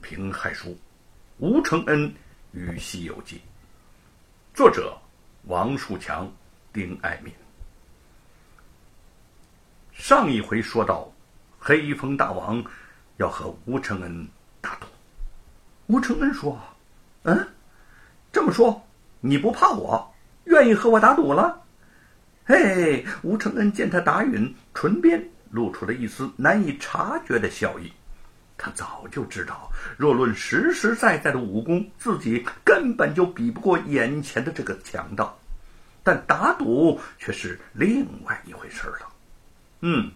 评害书，吴承恩与《西游记》，作者王树强、丁爱民。上一回说到，黑风大王要和吴承恩打赌。吴承恩说：“嗯，这么说你不怕我，愿意和我打赌了？”嘿，吴承恩见他答允，唇边露出了一丝难以察觉的笑意。他早就知道，若论实实在在的武功，自己根本就比不过眼前的这个强盗，但打赌却是另外一回事了。嗯，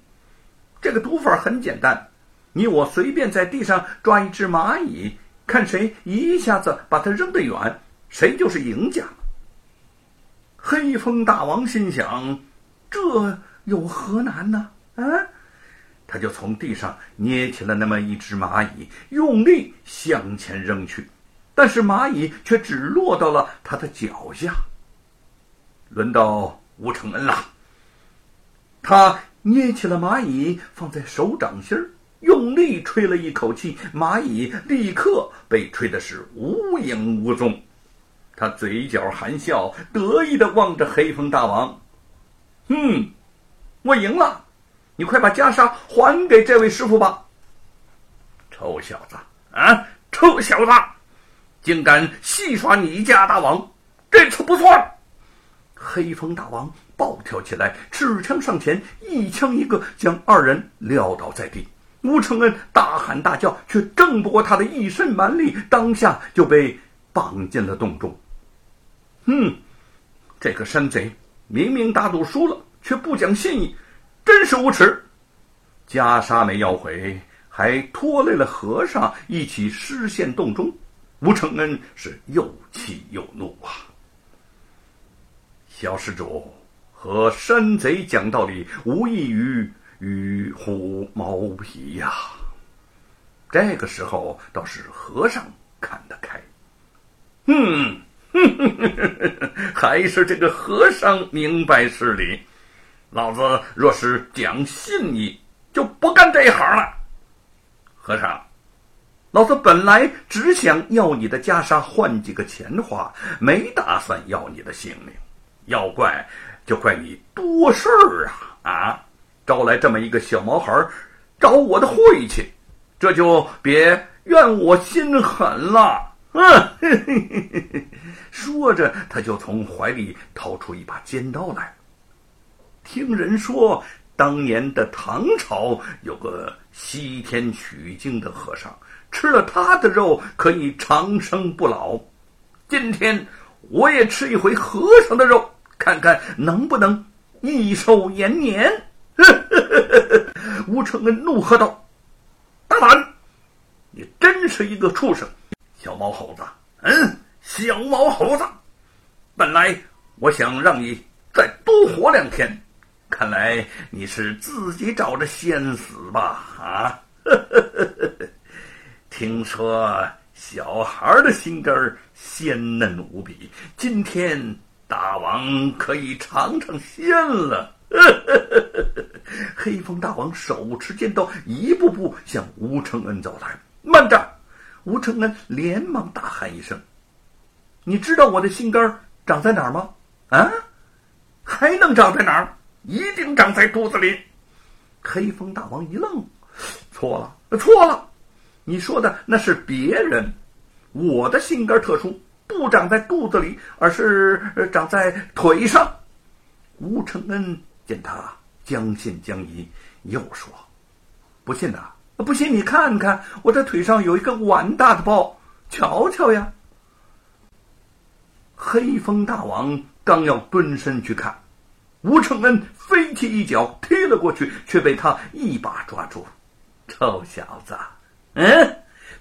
这个赌法很简单，你我随便在地上抓一只蚂蚁，看谁一下子把它扔得远，谁就是赢家。黑风大王心想：这有何难呢？啊！他就从地上捏起了那么一只蚂蚁，用力向前扔去，但是蚂蚁却只落到了他的脚下。轮到吴承恩了，他捏起了蚂蚁，放在手掌心儿，用力吹了一口气，蚂蚁立刻被吹的是无影无踪。他嘴角含笑，得意的望着黑风大王：“嗯，我赢了。”你快把袈裟还给这位师傅吧！臭小子啊，臭小子，竟敢戏耍你家大王，这次不算！黑风大王暴跳起来，持枪上前，一枪一个将二人撂倒在地。吴承恩大喊大叫，却挣不过他的一身蛮力，当下就被绑进了洞中。哼，这个山贼明明打赌输了，却不讲信义。真是无耻！袈裟没要回，还拖累了和尚一起失陷洞中。吴承恩是又气又怒啊！小施主和山贼讲道理，无异于与虎谋皮呀。这个时候倒是和尚看得开。嗯，还是这个和尚明白事理。老子若是讲信义，就不干这一行了。和尚，老子本来只想要你的袈裟换几个钱花，没打算要你的性命。要怪就怪你多事儿啊！啊，招来这么一个小毛孩，找我的晦气，这就别怨我心狠了。嗯，说着，他就从怀里掏出一把尖刀来。听人说，当年的唐朝有个西天取经的和尚，吃了他的肉可以长生不老。今天我也吃一回和尚的肉，看看能不能益寿延年。吴承恩怒喝道：“大胆！你真是一个畜生，小毛猴子！嗯，小毛猴子！本来我想让你再多活两天。”看来你是自己找着先死吧？啊！听说小孩的心肝儿鲜嫩无比，今天大王可以尝尝鲜了。黑风大王手持尖刀，一步步向吴承恩走来。慢着！吴承恩连忙大喊一声：“你知道我的心肝长在哪儿吗？啊？还能长在哪儿？”一定长在肚子里。黑风大王一愣，错了，错了，你说的那是别人。我的心肝特殊，不长在肚子里，而是长在腿上。吴承恩见他将信将疑，又说：“不信呐？不信你看看，我这腿上有一个碗大的包，瞧瞧呀。”黑风大王刚要蹲身去看。吴承恩飞踢一脚踢了过去，却被他一把抓住。臭小子，嗯，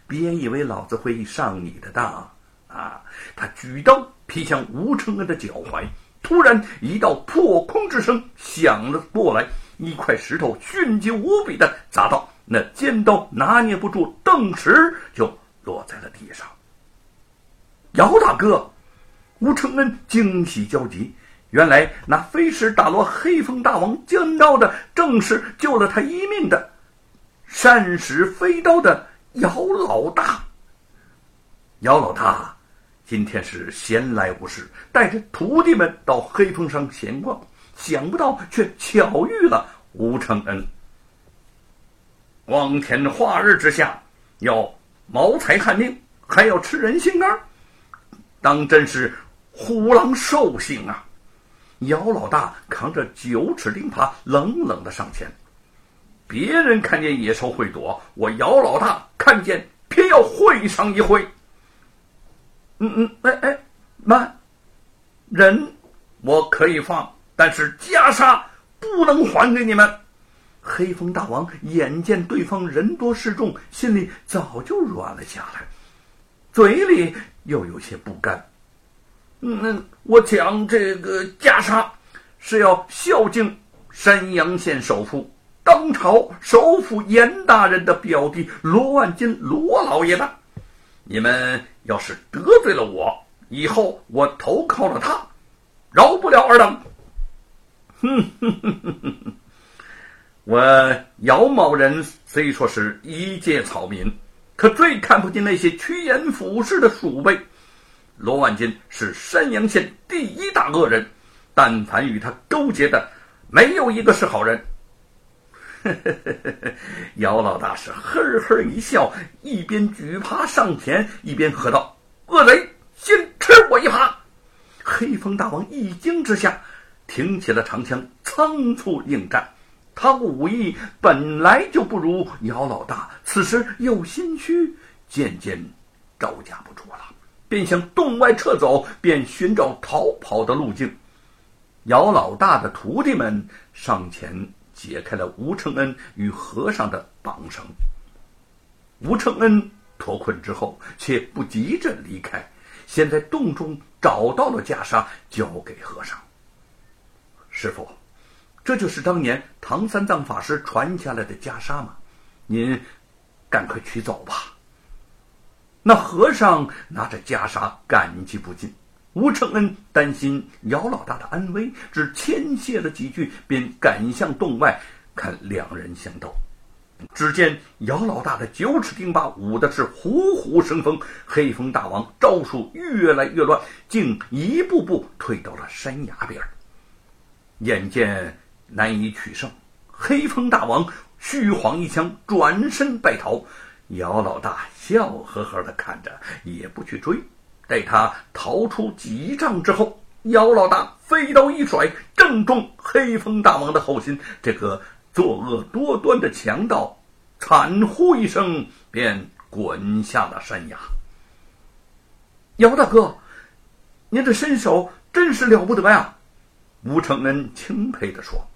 别以为老子会上你的当啊！他举刀劈向吴承恩的脚踝，突然一道破空之声响了过来，一块石头迅疾无比的砸到，那尖刀拿捏不住，顿时就落在了地上。姚大哥，吴承恩惊喜交集。原来那飞石打落黑风大王尖刀的，正是救了他一命的善使飞刀的姚老大。姚老大今天是闲来无事，带着徒弟们到黑风山闲逛，想不到却巧遇了吴承恩。光天化日之下，要谋财害命，还要吃人心肝，当真是虎狼兽性啊！姚老大扛着九齿钉耙，冷冷的上前。别人看见野兽会躲，我姚老大看见偏要会上一会。嗯嗯，哎哎，慢，人我可以放，但是袈裟不能还给你们。黑风大王眼见对方人多势众，心里早就软了下来，嘴里又有些不甘。嗯，我讲这个袈裟是要孝敬山阳县首富。当朝首辅严大人的表弟罗万金罗老爷的，你们要是得罪了我，以后我投靠了他，饶不了尔等。哼哼哼哼哼哼！我姚某人虽说是一介草民，可最看不进那些趋炎附势的鼠辈。罗万金是山阳县第一大恶人，但凡与他勾结的，没有一个是好人。姚老大是呵呵一笑，一边举耙上前，一边喝道：“恶贼，先吃我一耙！”黑风大王一惊之下，挺起了长枪，仓促应战。他武艺本来就不如姚老大，此时又心虚，渐渐招架不住了，便向洞外撤走，便寻找逃跑的路径。姚老大的徒弟们上前。解开了吴承恩与和尚的绑绳。吴承恩脱困之后，却不急着离开，先在洞中找到了袈裟，交给和尚。师傅，这就是当年唐三藏法师传下来的袈裟吗？您赶快取走吧。那和尚拿着袈裟，感激不尽。吴承恩担心姚老大的安危，只谦谢了几句，便赶向洞外看两人相斗。只见姚老大的九齿钉耙舞的是虎虎生风，黑风大王招数越来越乱，竟一步步退到了山崖边。眼见难以取胜，黑风大王虚晃一枪，转身败逃。姚老大笑呵呵的看着，也不去追。待他逃出几丈之后，姚老大飞刀一甩，正中黑风大王的后心。这个作恶多端的强盗惨呼一声，便滚下了山崖。姚大哥，您这身手真是了不得呀！吴承恩钦佩地说：“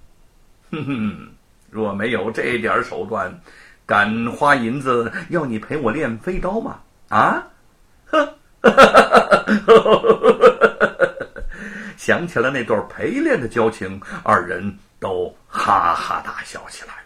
哼哼，若没有这点手段，敢花银子要你陪我练飞刀吗？啊？哼！”哈，想起了那段陪练的交情，二人都哈哈大笑起来。